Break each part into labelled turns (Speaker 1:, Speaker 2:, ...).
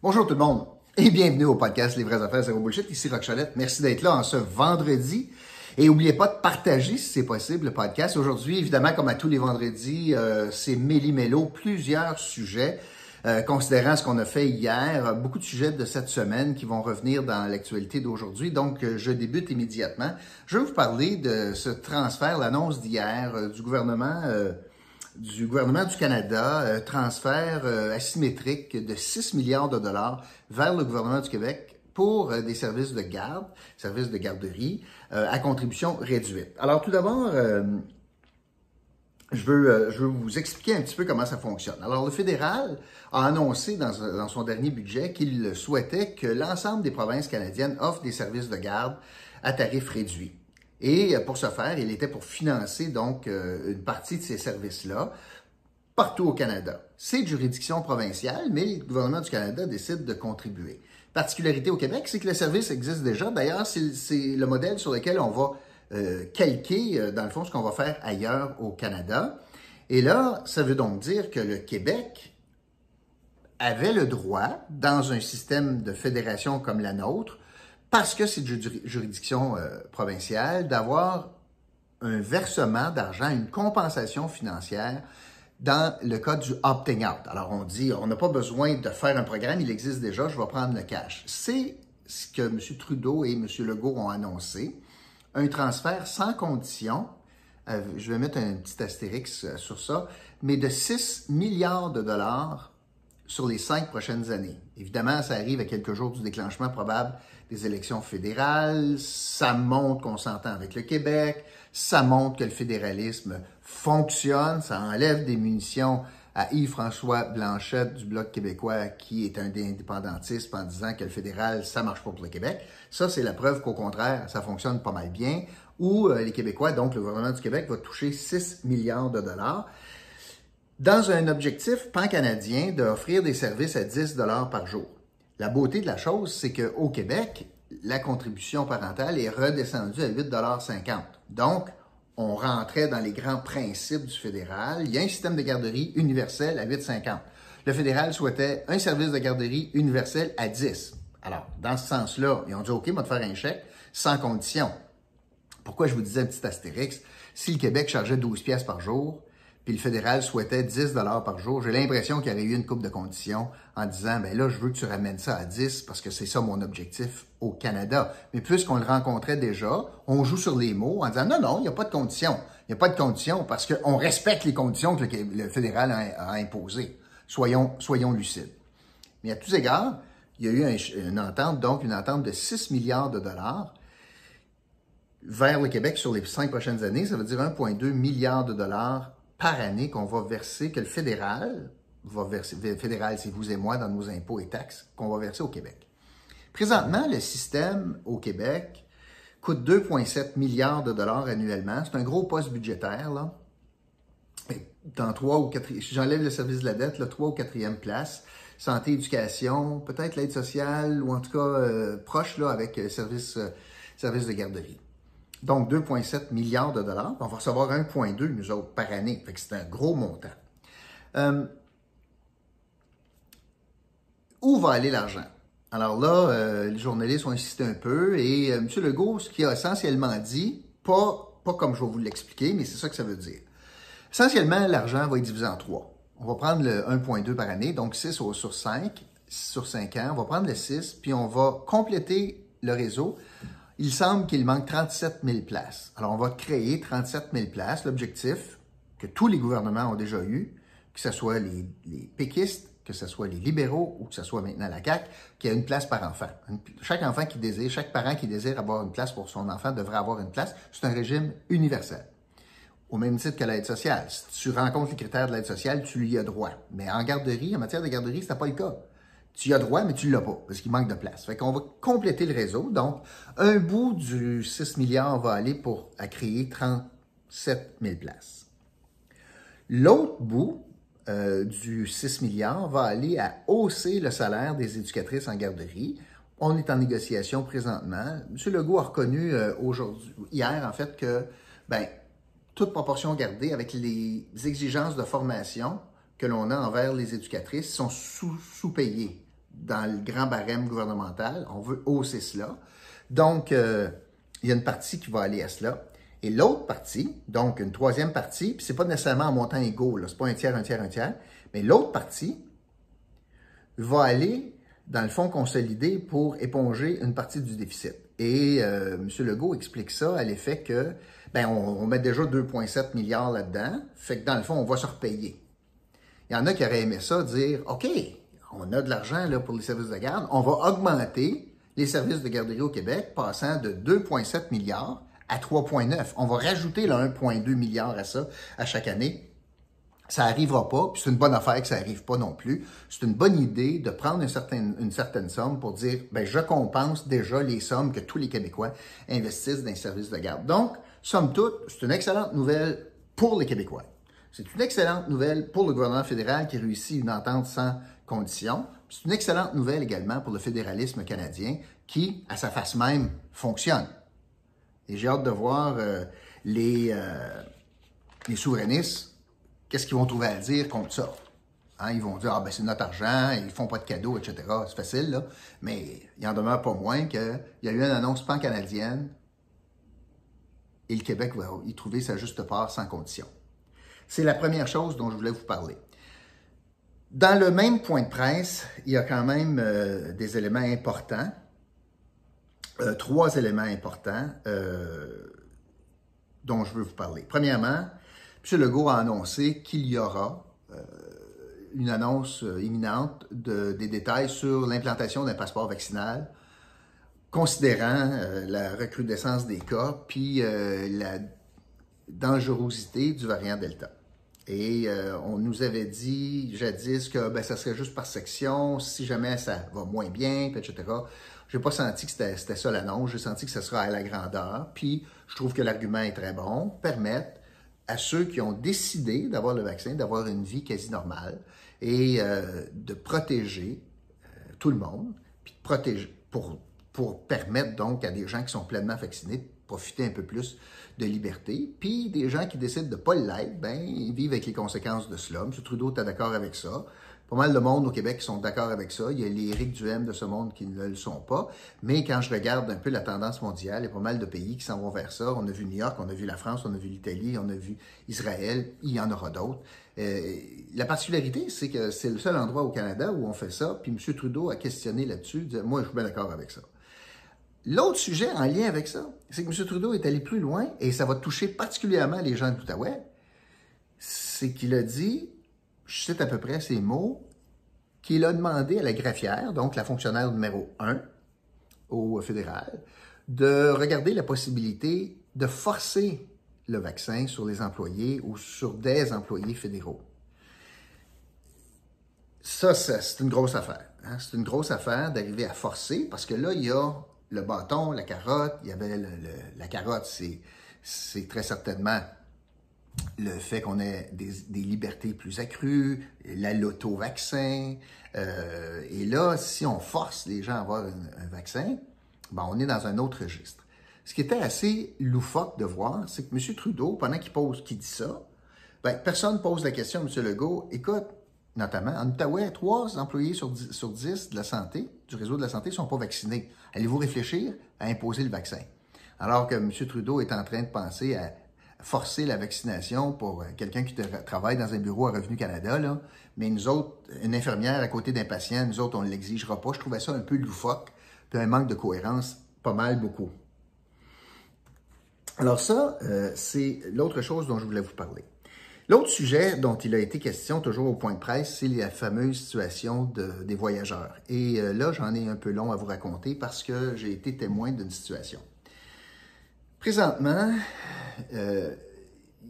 Speaker 1: Bonjour tout le monde et bienvenue au podcast Les vraies affaires zéro bullshit. Ici Rock Cholette. Merci d'être là en ce vendredi. Et n'oubliez pas de partager si c'est possible le podcast. Aujourd'hui, évidemment, comme à tous les vendredis, euh, c'est méli-mélo, plusieurs sujets. Euh, considérant ce qu'on a fait hier, beaucoup de sujets de cette semaine qui vont revenir dans l'actualité d'aujourd'hui. Donc, euh, je débute immédiatement. Je vais vous parler de ce transfert, l'annonce d'hier du gouvernement du gouvernement du Canada, euh, transfert euh, asymétrique de 6 milliards de dollars vers le gouvernement du Québec pour euh, des services de garde, services de garderie, à contribution réduite. Alors tout d'abord, je veux, je veux vous expliquer un petit peu comment ça fonctionne. Alors le fédéral a annoncé dans, dans son dernier budget qu'il souhaitait que l'ensemble des provinces canadiennes offrent des services de garde à tarif réduit. Et euh, pour ce faire, il était pour financer donc euh, une partie de ces services-là partout au Canada. C'est de juridiction provinciale, mais le gouvernement du Canada décide de contribuer. Particularité au Québec, c'est que le service existe déjà. D'ailleurs, c'est le modèle sur lequel on va euh, calquer, dans le fond, ce qu'on va faire ailleurs au Canada. Et là, ça veut donc dire que le Québec avait le droit, dans un système de fédération comme la nôtre, parce que c'est de juridiction euh, provinciale, d'avoir un versement d'argent, une compensation financière dans le cas du opting out. Alors on dit, on n'a pas besoin de faire un programme, il existe déjà, je vais prendre le cash. C'est ce que M. Trudeau et M. Legault ont annoncé, un transfert sans condition, euh, je vais mettre un petit astérix euh, sur ça, mais de 6 milliards de dollars sur les cinq prochaines années. Évidemment, ça arrive à quelques jours du déclenchement probable des élections fédérales, ça montre qu'on s'entend avec le Québec, ça montre que le fédéralisme fonctionne, ça enlève des munitions à Yves-François Blanchette du Bloc québécois qui est un des indépendantistes en disant que le fédéral, ça marche pas pour le Québec. Ça, c'est la preuve qu'au contraire, ça fonctionne pas mal bien, où euh, les Québécois, donc le gouvernement du Québec, va toucher 6 milliards de dollars dans un objectif pan-canadien d'offrir des services à 10 dollars par jour. La beauté de la chose, c'est qu'au Québec, la contribution parentale est redescendue à 8,50 Donc, on rentrait dans les grands principes du fédéral. Il y a un système de garderie universel à 8,50 Le fédéral souhaitait un service de garderie universel à 10 Alors, dans ce sens-là, ils ont dit, OK, on va te faire un chèque sans condition. Pourquoi je vous disais un petit astérix? Si le Québec chargeait 12 pièces par jour, puis le fédéral souhaitait 10 dollars par jour, j'ai l'impression qu'il y aurait eu une coupe de conditions en disant, ben là, je veux que tu ramènes ça à 10 parce que c'est ça mon objectif au Canada. Mais puisqu'on le rencontrait déjà, on joue sur les mots en disant, non, non, il n'y a pas de conditions. Il n'y a pas de conditions parce qu'on respecte les conditions que le, fédéral a, imposées. Soyons, soyons lucides. Mais à tous égards, il y a eu une entente, donc une entente de 6 milliards de dollars vers le Québec sur les cinq prochaines années. Ça veut dire 1,2 milliard de dollars par année qu'on va verser, que le fédéral va verser, le fédéral, c'est vous et moi dans nos impôts et taxes, qu'on va verser au Québec. Présentement, le système au Québec coûte 2,7 milliards de dollars annuellement. C'est un gros poste budgétaire, là. Dans trois ou quatre, j'enlève le service de la dette, là, trois ou quatrième place. Santé, éducation, peut-être l'aide sociale, ou en tout cas euh, proche là, avec euh, service, euh, service de garderie. Donc, 2,7 milliards de dollars. On va recevoir 1,2 nous autres par année. C'est un gros montant. Euh, où va aller l'argent? Alors là, euh, les journalistes ont insisté un peu et euh, M. Legault, ce qu'il a essentiellement dit, pas, pas comme je vais vous l'expliquer, mais c'est ça que ça veut dire. Essentiellement, l'argent va être divisé en trois. On va prendre le 1,2 par année, donc 6 sur 5, sur 5 ans. On va prendre le 6, puis on va compléter le réseau il semble qu'il manque 37 000 places. Alors, on va créer 37 000 places. L'objectif que tous les gouvernements ont déjà eu, que ce soit les, péquistes, que ce soit les libéraux ou que ce soit maintenant la CAQ, qu'il y a une place par enfant. chaque enfant qui désire, chaque parent qui désire avoir une place pour son enfant devrait avoir une place. C'est un régime universel. Au même titre que l'aide sociale. Si tu rencontres les critères de l'aide sociale, tu lui as droit. Mais en garderie, en matière de garderie, ce pas le cas tu as droit, mais tu ne l'as pas, parce qu'il manque de place. Fait qu'on va compléter le réseau. Donc, un bout du 6 milliards va aller pour à créer 37 000 places. L'autre bout euh, du 6 milliards va aller à hausser le salaire des éducatrices en garderie. On est en négociation présentement. M. Legault a reconnu euh, aujourd'hui, hier, en fait, que ben, toute proportion gardée avec les exigences de formation que l'on a envers les éducatrices sont sous-payées dans le grand barème gouvernemental. On veut hausser cela. Donc, euh, il y a une partie qui va aller à cela. Et l'autre partie, donc une troisième partie, puis c'est pas nécessairement en montant égaux, c'est pas un tiers, un tiers, un tiers, mais l'autre partie va aller dans le fonds consolidé pour éponger une partie du déficit. Et euh, M. Legault explique ça à l'effet que, ben, on, met déjà 2,7 milliards là-dedans, fait que dans le fond, on va se repayer. Il y en a qui auraient aimé ça, dire, OK, on a de l'argent là pour les services de garde, on va augmenter les services de garderie au Québec, passant de 2,7 milliards à 3,9. On va rajouter le 1,2 milliard à ça à chaque année. Ça n'arrivera pas, puis c'est une bonne affaire que ça n'arrive pas non plus. C'est une bonne idée de prendre une certaine, somme pour dire, ben, je compense déjà les sommes que tous les Québécois investissent dans les services de garde. Donc, somme toute, c'est une excellente nouvelle pour les Québécois. C'est une excellente nouvelle pour le gouvernement fédéral qui réussit une entente sans condition. C'est une excellente nouvelle également pour le fédéralisme canadien qui, à sa face même, fonctionne. Et j'ai hâte de voir euh, les, euh, les souverainistes, qu'est-ce qu'ils vont trouver à dire contre ça. Hein, ils vont dire, ah ben c'est notre argent, ils font pas de cadeaux, etc. C'est facile, là. Mais il en demeure pas moins qu'il y a eu une annonce pan-canadienne et le Québec va y trouver sa juste part sans condition. C'est la première chose dont je voulais vous parler. Dans le même point de presse, il y a quand même euh, des éléments importants. Euh, trois éléments importants euh, dont je veux vous parler. Premièrement, M. Legault a annoncé qu'il y aura une annonce imminente des détails sur l'implantation d'un passeport vaccinal, considérant la recrudescence des cas, puis la dangerosité du variant Delta. Et euh, on nous avait dit jadis que ben, ça serait juste par section, si jamais ça va moins bien, etc. Je n'ai pas senti que c'était ça l'annonce, j'ai senti que ça sera à la grandeur. Puis je trouve que l'argument est très bon, permettre à ceux qui ont décidé d'avoir le vaccin d'avoir une vie quasi normale et euh, de protéger euh, tout le monde, puis de protéger pour permettre donc à des gens qui sont pleinement vaccinés profiter un peu plus de liberté. Puis des gens qui décident de ne pas l'être, ben, ils vivent avec les conséquences de cela. M. Trudeau est d'accord avec ça? Pas mal de monde au Québec qui sont d'accord avec ça. Il y a les Éric Duhem de ce monde qui ne le sont pas. Mais quand je regarde un peu la tendance mondiale, il y a pas mal de pays qui s'en vont vers ça. On a vu New York, on a vu la France, on a vu l'Italie, on a vu Israël. Il y en aura d'autres. Euh, la particularité, c'est que c'est le seul endroit au Canada où on fait ça. Puis M. Trudeau a questionné là-dessus. Moi, je suis bien d'accord avec ça. L'autre sujet en lien avec ça, c'est que M. Trudeau est allé plus loin, et ça va toucher particulièrement les gens de l'Outaouais, c'est qu'il a dit, je cite à peu près ces mots, qu'il a demandé à la greffière, donc la fonctionnaire numéro 1 au fédéral, de regarder la possibilité de forcer le vaccin sur les employés ou sur des employés fédéraux. Ça, c'est une grosse affaire. Hein. C'est une grosse affaire d'arriver à forcer parce que là, il y a le bâton, la carotte. Il y avait la carotte, c'est très certainement le fait qu'on ait des, libertés plus accrues, la loto-vaccin. Euh, et là, si on force les gens à avoir un, vaccin, ben on est dans un autre registre. Ce qui était assez loufoque de voir, c'est que M. Trudeau, pendant qu'il pose, dit ça, ben, personne pose la question à M. Legault, écoute, notamment en Outaouais, trois employés sur dix de la santé, du réseau de la santé, ne sont pas vaccinés. Allez-vous réfléchir à imposer le vaccin? Alors que M. Trudeau est en train de penser à forcer la vaccination pour euh, quelqu'un qui travaille dans un bureau à Revenu Canada, mais nous autres, une infirmière à côté d'un patient, nous autres, on ne l'exigera pas. Je trouvais ça un peu loufoque, puis un manque de cohérence, pas mal, beaucoup. Alors ça, euh, c'est l'autre chose dont je voulais vous parler. L'autre sujet dont il a été question, toujours au point de presse, c'est la fameuse situation des voyageurs. Et euh, là, j'en ai un peu long à vous raconter parce que j'ai été témoin d'une situation. Présentement, euh,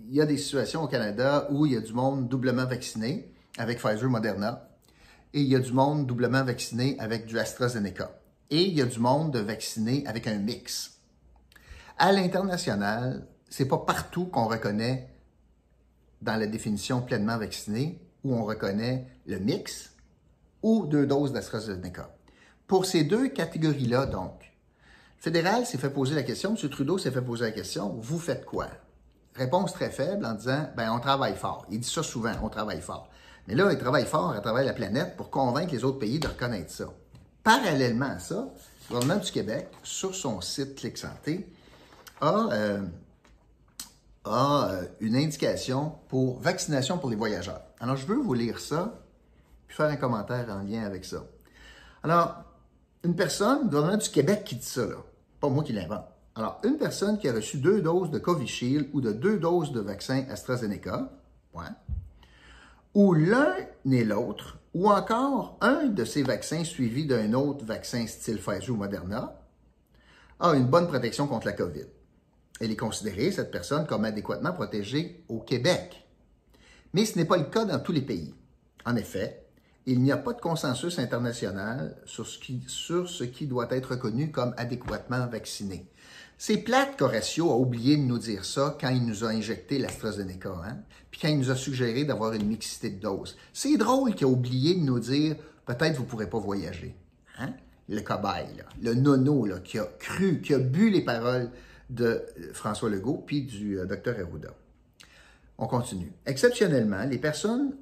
Speaker 1: il y a des situations au Canada où il y a du monde doublement vacciné avec Pfizer Moderna et il y a du monde doublement vacciné avec du AstraZeneca. Et il y a du monde vacciné avec un mix. À l'international, c'est pas partout qu'on reconnaît dans la définition pleinement vacciné où on reconnaît le mix ou deux doses d'AstraZeneca. Pour ces deux catégories-là, donc, fédéral s'est fait poser la question, M. Trudeau s'est fait poser la question, vous faites quoi? Réponse très faible en disant, ben, on travaille fort. Il dit ça souvent, on travaille fort. Mais là, il travaille fort à travers la planète pour convaincre les autres pays de reconnaître ça. Parallèlement à ça, le gouvernement du Québec, sur son site Clic Santé, a, euh, a euh, une indication pour vaccination pour les voyageurs. Alors, je veux vous lire ça, puis faire un commentaire en lien avec ça. Alors, une personne, le gouvernement du Québec qui dit ça, là, pas moi qui l'invente. Alors, une personne qui a reçu deux doses de Covishield ou de deux doses de vaccin AstraZeneca, ouais, ou l'un et l'autre, ou encore un de ces vaccins suivi d'un autre vaccin style Pfizer ou Moderna, a une bonne protection contre la COVID. Elle est considérée, cette personne, comme adéquatement protégée au Québec. Mais ce n'est pas le cas dans tous les pays. En effet, il n'y a pas de consensus international sur ce qui, doit être reconnu comme adéquatement vacciné. C'est plate qu'Horacio a oublié de nous dire ça quand il nous a injecté l'AstraZeneca, hein? puis quand il nous a suggéré d'avoir une mixité de doses. C'est drôle qu'il a oublié de nous dire peut-être vous ne pourrez pas voyager. Hein? Le cobaye, le nono là, qui a cru, qui a bu les paroles de François Legault puis du euh, docteur Arruda. On continue. Exceptionnellement, les personnes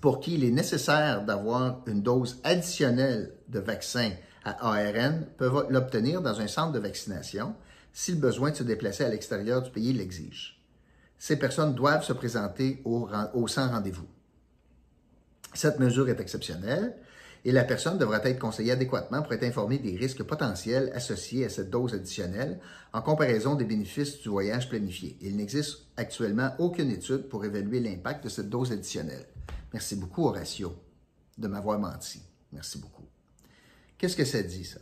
Speaker 1: pour qui il est nécessaire d'avoir une dose additionnelle de vaccin à ARN peuvent l'obtenir dans un centre de vaccination si le besoin de se déplacer à l'extérieur du pays l'exige. Ces personnes doivent se présenter au, au sans rendez-vous. Cette mesure est exceptionnelle et la personne devra être conseillée adéquatement pour être informée des risques potentiels associés à cette dose additionnelle en comparaison des bénéfices du voyage planifié. Il n'existe actuellement aucune étude pour évaluer l'impact de cette dose additionnelle. Merci beaucoup, Horatio, de m'avoir menti. Merci beaucoup. Qu'est-ce que ça dit, ça?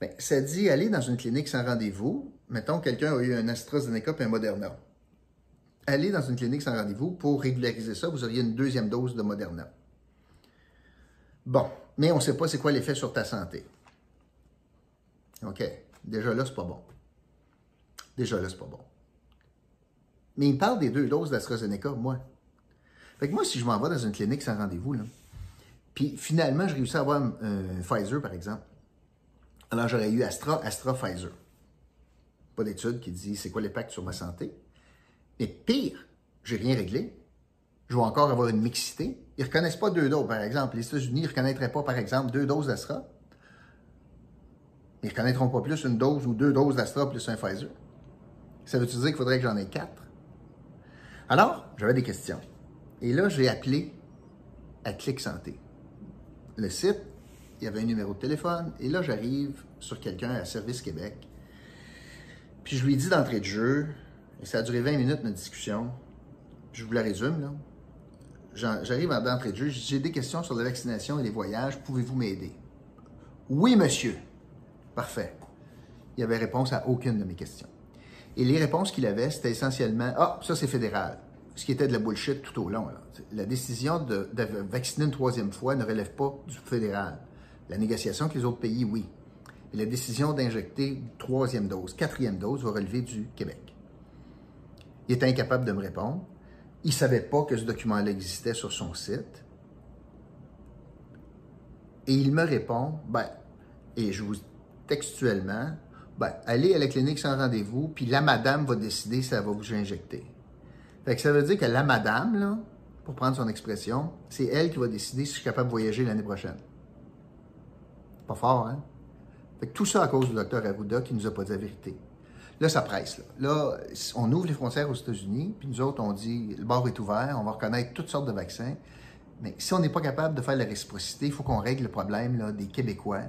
Speaker 1: Bien, ça dit aller dans une clinique sans rendez-vous. Mettons, quelqu'un a eu un AstraZeneca et un Moderna. Aller dans une clinique sans rendez-vous pour régulariser ça, vous auriez une deuxième dose de Moderna. Bon, mais on ne sait pas c'est quoi l'effet sur ta santé. OK, déjà là, c'est pas bon. Déjà là, c'est pas bon. Mais il parle des deux doses d'AstraZeneca, moi. Fait que moi, si je m'en vais dans une clinique sans rendez-vous, puis finalement, je réussis à avoir un, Pfizer, par exemple. Alors, j'aurais eu Astra, Astra, Pfizer. Pas d'étude qui dit c'est quoi l'impact sur ma santé. Mais pire, j'ai rien réglé. Je vais encore avoir une mixité. Ils ne reconnaissent pas deux doses, par exemple. Les États-Unis ne reconnaîtraient pas, par exemple, deux doses d'Astra. Ils ne reconnaîtront pas plus une dose ou deux doses d'Astra plus un Pfizer. Ça veut-tu dire qu'il faudrait que j'en ai quatre? Alors, j'avais des questions. Et là, j'ai appelé à Clic Santé le site, il y avait un numéro de téléphone, et là, j'arrive sur quelqu'un à Service Québec. Puis je lui dis d'entrée de jeu, et ça a duré 20 minutes notre discussion. Je vous la résume, là. J'arrive d'entrée de jeu, j'ai des questions sur la vaccination et les voyages, pouvez-vous m'aider? Oui, monsieur. Parfait. Il n'y avait réponse à aucune de mes questions. Et les réponses qu'il avait, c'était essentiellement Ah, ça c'est fédéral ce qui était de la bullshit tout au long. La décision de, vacciner une troisième fois ne relève pas du fédéral. La négociation avec les autres pays, oui. Et la décision d'injecter une troisième dose, quatrième dose, va relever du Québec. Il était incapable de me répondre. Il ne savait pas que ce document-là existait sur son site. Et il me répond, ben, et je vous textuellement, ben, allez à la clinique sans rendez-vous, puis la madame va décider si elle va vous injecter. Fait que ça veut dire que la madame, là, pour prendre son expression, c'est elle qui va décider si je suis capable de voyager l'année prochaine. Pas fort, hein? Tout ça à cause du docteur Arruda qui nous a pas dit la vérité. Là, ça presse. Là. on ouvre les frontières aux États-Unis, puis nous autres, on dit le bord est ouvert, on va reconnaître toutes sortes de vaccins. Mais si on n'est pas capable de faire la réciprocité, il faut qu'on règle le problème là, des Québécois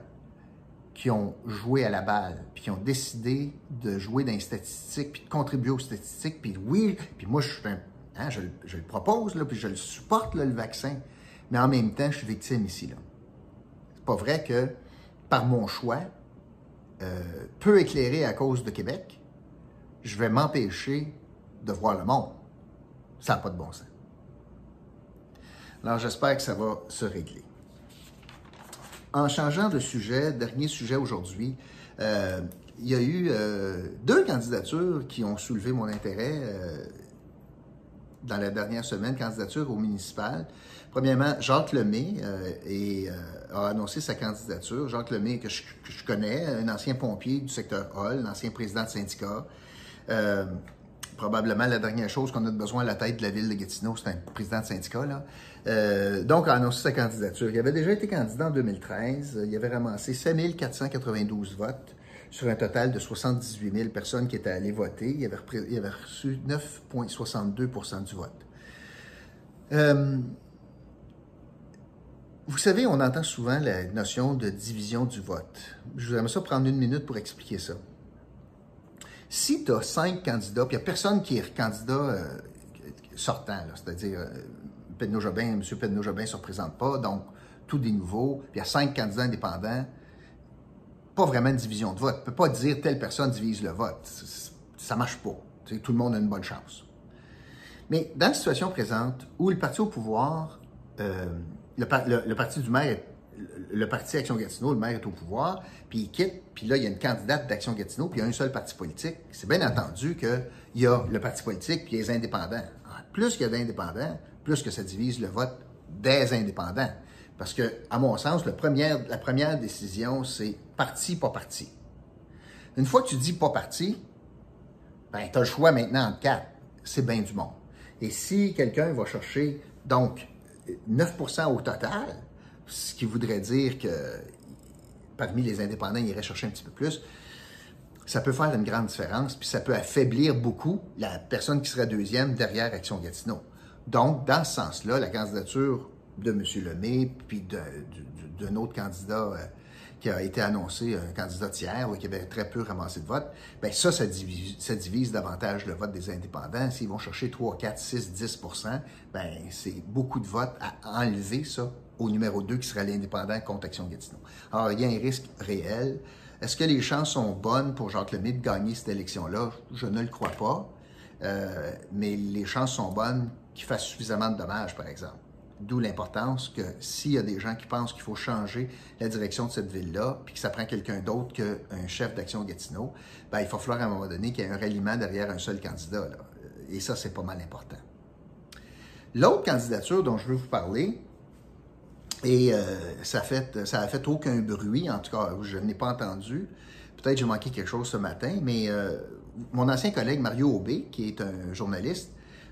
Speaker 1: qui ont joué à la balle, puis qui ont décidé de jouer dans les statistiques, puis de contribuer aux statistiques, puis oui, puis moi, je, suis hein, je, le propose, là, puis je le supporte, le vaccin, mais en même temps, je suis victime ici. Là. C'est pas vrai que, par mon choix, euh, peu éclairé à cause de Québec, je vais m'empêcher de voir le monde. Ça n'a pas de bon sens. Alors, j'espère que ça va se régler. En changeant de sujet, dernier sujet aujourd'hui, euh, il y a eu euh, deux candidatures qui ont soulevé mon intérêt dans la dernière semaine, candidature au municipal. Premièrement, Jacques Lemay a annoncé sa candidature. Jacques Lemay, que je, connais, un ancien pompier du secteur Hall, un ancien président de syndicat, probablement la dernière chose qu'on a besoin à la tête de la ville de Gatineau, c'est un président de syndicat. Là. Euh, donc, a annoncé sa candidature. Il avait déjà été candidat en 2013. Il avait ramassé 5 492 votes sur un total de 78 000 personnes qui étaient allées voter. Il avait reçu 9,62% du vote. Vous savez, on entend souvent la notion de division du vote. Je voudrais ça prendre une minute pour expliquer ça. Si tu as cinq candidats, puis il n'y a personne qui est candidat euh, sortant, c'est-à-dire euh, M. Pedno-Jobin ne se représente pas, donc tout des nouveaux, puis il y a cinq candidats indépendants, pas vraiment une division de vote. On ne peut pas dire telle personne divise le vote. Ça ne marche pas. tout le monde a une bonne chance. Mais dans la situation présente, où le parti au pouvoir, euh, le, parti du maire, le parti Action Gatineau, le maire est au pouvoir, puis il quitte, puis là, il y a une candidate d'Action Gatineau, puis il y a un seul parti politique. C'est bien entendu qu'il y a le parti politique puis les indépendants. Plus qu'il y a d'indépendants, plus que ça divise le vote des indépendants. Parce que, à mon sens, la première décision, c'est parti, pas parti. Une fois que tu dis pas parti, ben, tu as le choix maintenant entre quatre. C'est bien du monde. Et si quelqu'un va chercher, donc, 9% au total, ce qui voudrait dire que parmi les indépendants, il irait chercher un petit peu plus, ça peut faire une grande différence, puis ça peut affaiblir beaucoup la personne qui serait deuxième derrière Action Gatineau. Donc, dans ce sens-là, la candidature de M. Lemay, puis d'un autre candidat euh, qui a été annoncé, un candidat tiers, qui avait très peu ramassé de votes, bien ça, ça divise, davantage le vote des indépendants. S'ils vont chercher 3, 4, 6, 10 bien c'est beaucoup de votes à enlever, ça, au numéro 2 qui serait l'indépendant contre Action Gatineau. Alors, il y a un risque réel. Est-ce que les chances sont bonnes pour Jacques Lemay de gagner cette élection-là? Je ne le crois pas. Euh, mais les chances sont bonnes qu'il fasse suffisamment de dommages, par exemple. D'où l'importance que s'il y a des gens qui pensent qu'il faut changer la direction de cette ville-là, puis que ça prend quelqu'un d'autre qu'un chef d'action Gatineau, ben, il va falloir à un moment donné qu'il y ait un ralliement derrière un seul candidat. Et ça, c'est pas mal important. L'autre candidature dont je veux vous parler, et euh, ça, fait, ça a fait aucun bruit, en tout cas, je n'ai pas entendu. Peut-être j'ai manqué quelque chose ce matin, mais euh, mon ancien collègue Mario Aubé, qui est un journaliste,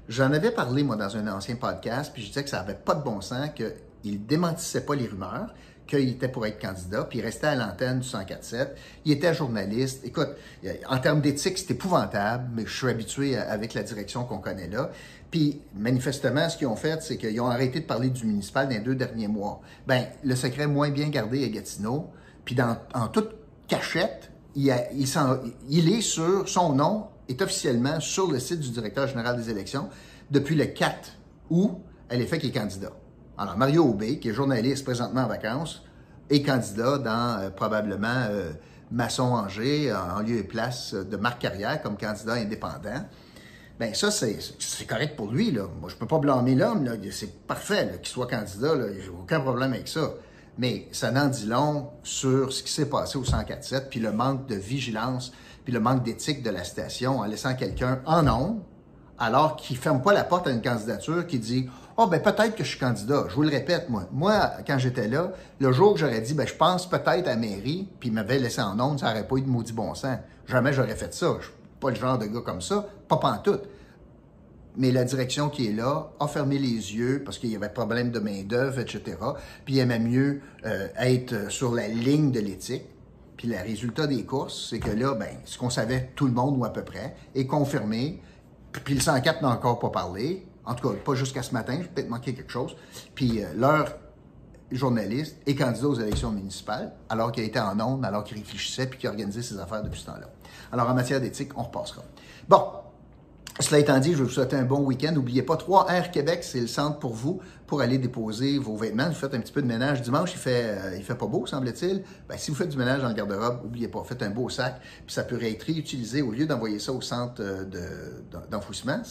Speaker 1: J'en avais parlé, moi, dans un ancien podcast, puis je disais que ça n'avait pas de bon sens, qu'il démentissait pas les rumeurs, qu'il était pour être candidat, puis il restait à l'antenne du 104.7. Il était journaliste. Écoute, en termes d'éthique, c'est épouvantable, mais je suis habitué avec la direction qu'on connaît là. Puis, manifestement, ce qu'ils ont fait, c'est qu'ils ont arrêté de parler du municipal dans les deux derniers mois. Ben, le secret moins bien gardé à Gatineau, puis en toute cachette, il, il, il est sur son nom est officiellement sur le site du directeur général des élections depuis le 4 août à l'effet qu'il est candidat. Alors, Mario Aubé, qui est journaliste présentement en vacances, est candidat dans euh, probablement euh, Masson-Angers, en lieu et place de Marc Carrière comme candidat indépendant. Bien, ça, c'est correct pour lui. Là. Moi, je ne peux pas blâmer l'homme. C'est parfait qu'il soit candidat. J'ai aucun problème avec ça. Mais ça n'en dit long sur ce qui s'est passé au 104.7, puis le manque de vigilance puis le manque d'éthique de la station en laissant quelqu'un en nombre, alors qu'il ne ferme pas la porte à une candidature qui dit Oh, ben peut-être que je suis candidat. Je vous le répète, moi. Moi, quand j'étais là, le jour que j'aurais dit ben je pense peut-être à mairie, puis il m'avait laissé en nombre, ça n'aurait pas eu de maudit bon sens. Jamais j'aurais fait ça. Je suis pas le genre de gars comme ça, pas pantoute. Mais la direction qui est là a fermé les yeux parce qu'il y avait problème de main-d'œuvre, etc. Puis il aimait mieux euh, être sur la ligne de l'éthique. Puis le résultat des courses, c'est que là, ben, ce qu'on savait tout le monde ou à peu près est confirmé. Puis le 104 n'a encore pas parlé. En tout cas, pas jusqu'à ce matin. J'ai peut-être manqué quelque chose. Puis euh, leur journaliste est candidat aux élections municipales, alors qu'il était en ondes, alors qu'il réfléchissait puis qu'il organisait ses affaires depuis ce temps-là. Alors en matière d'éthique, on repassera. Bon, cela étant dit, je vous souhaite un bon week-end. N'oubliez pas, 3R Québec, c'est le centre pour vous pour aller déposer vos vêtements. Vous faites un petit peu de ménage dimanche, il fait, euh, il fait pas beau, semble-t-il. Ben, si vous faites du ménage dans le garde-robe, n'oubliez pas, faites un beau sac, puis ça peut être réutilisé au lieu d'envoyer ça au centre euh, d'enfouissement.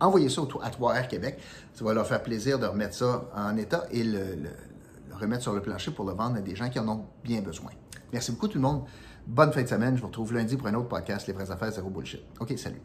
Speaker 1: envoyez ça à 3R Québec. Ça va leur faire plaisir de remettre ça en état et le, le remettre sur le plancher pour le vendre à des gens qui en ont bien besoin. Merci beaucoup tout le monde. Bonne fin de semaine. Je vous retrouve lundi pour un autre podcast, Les vraies affaires, zéro bullshit. OK, salut.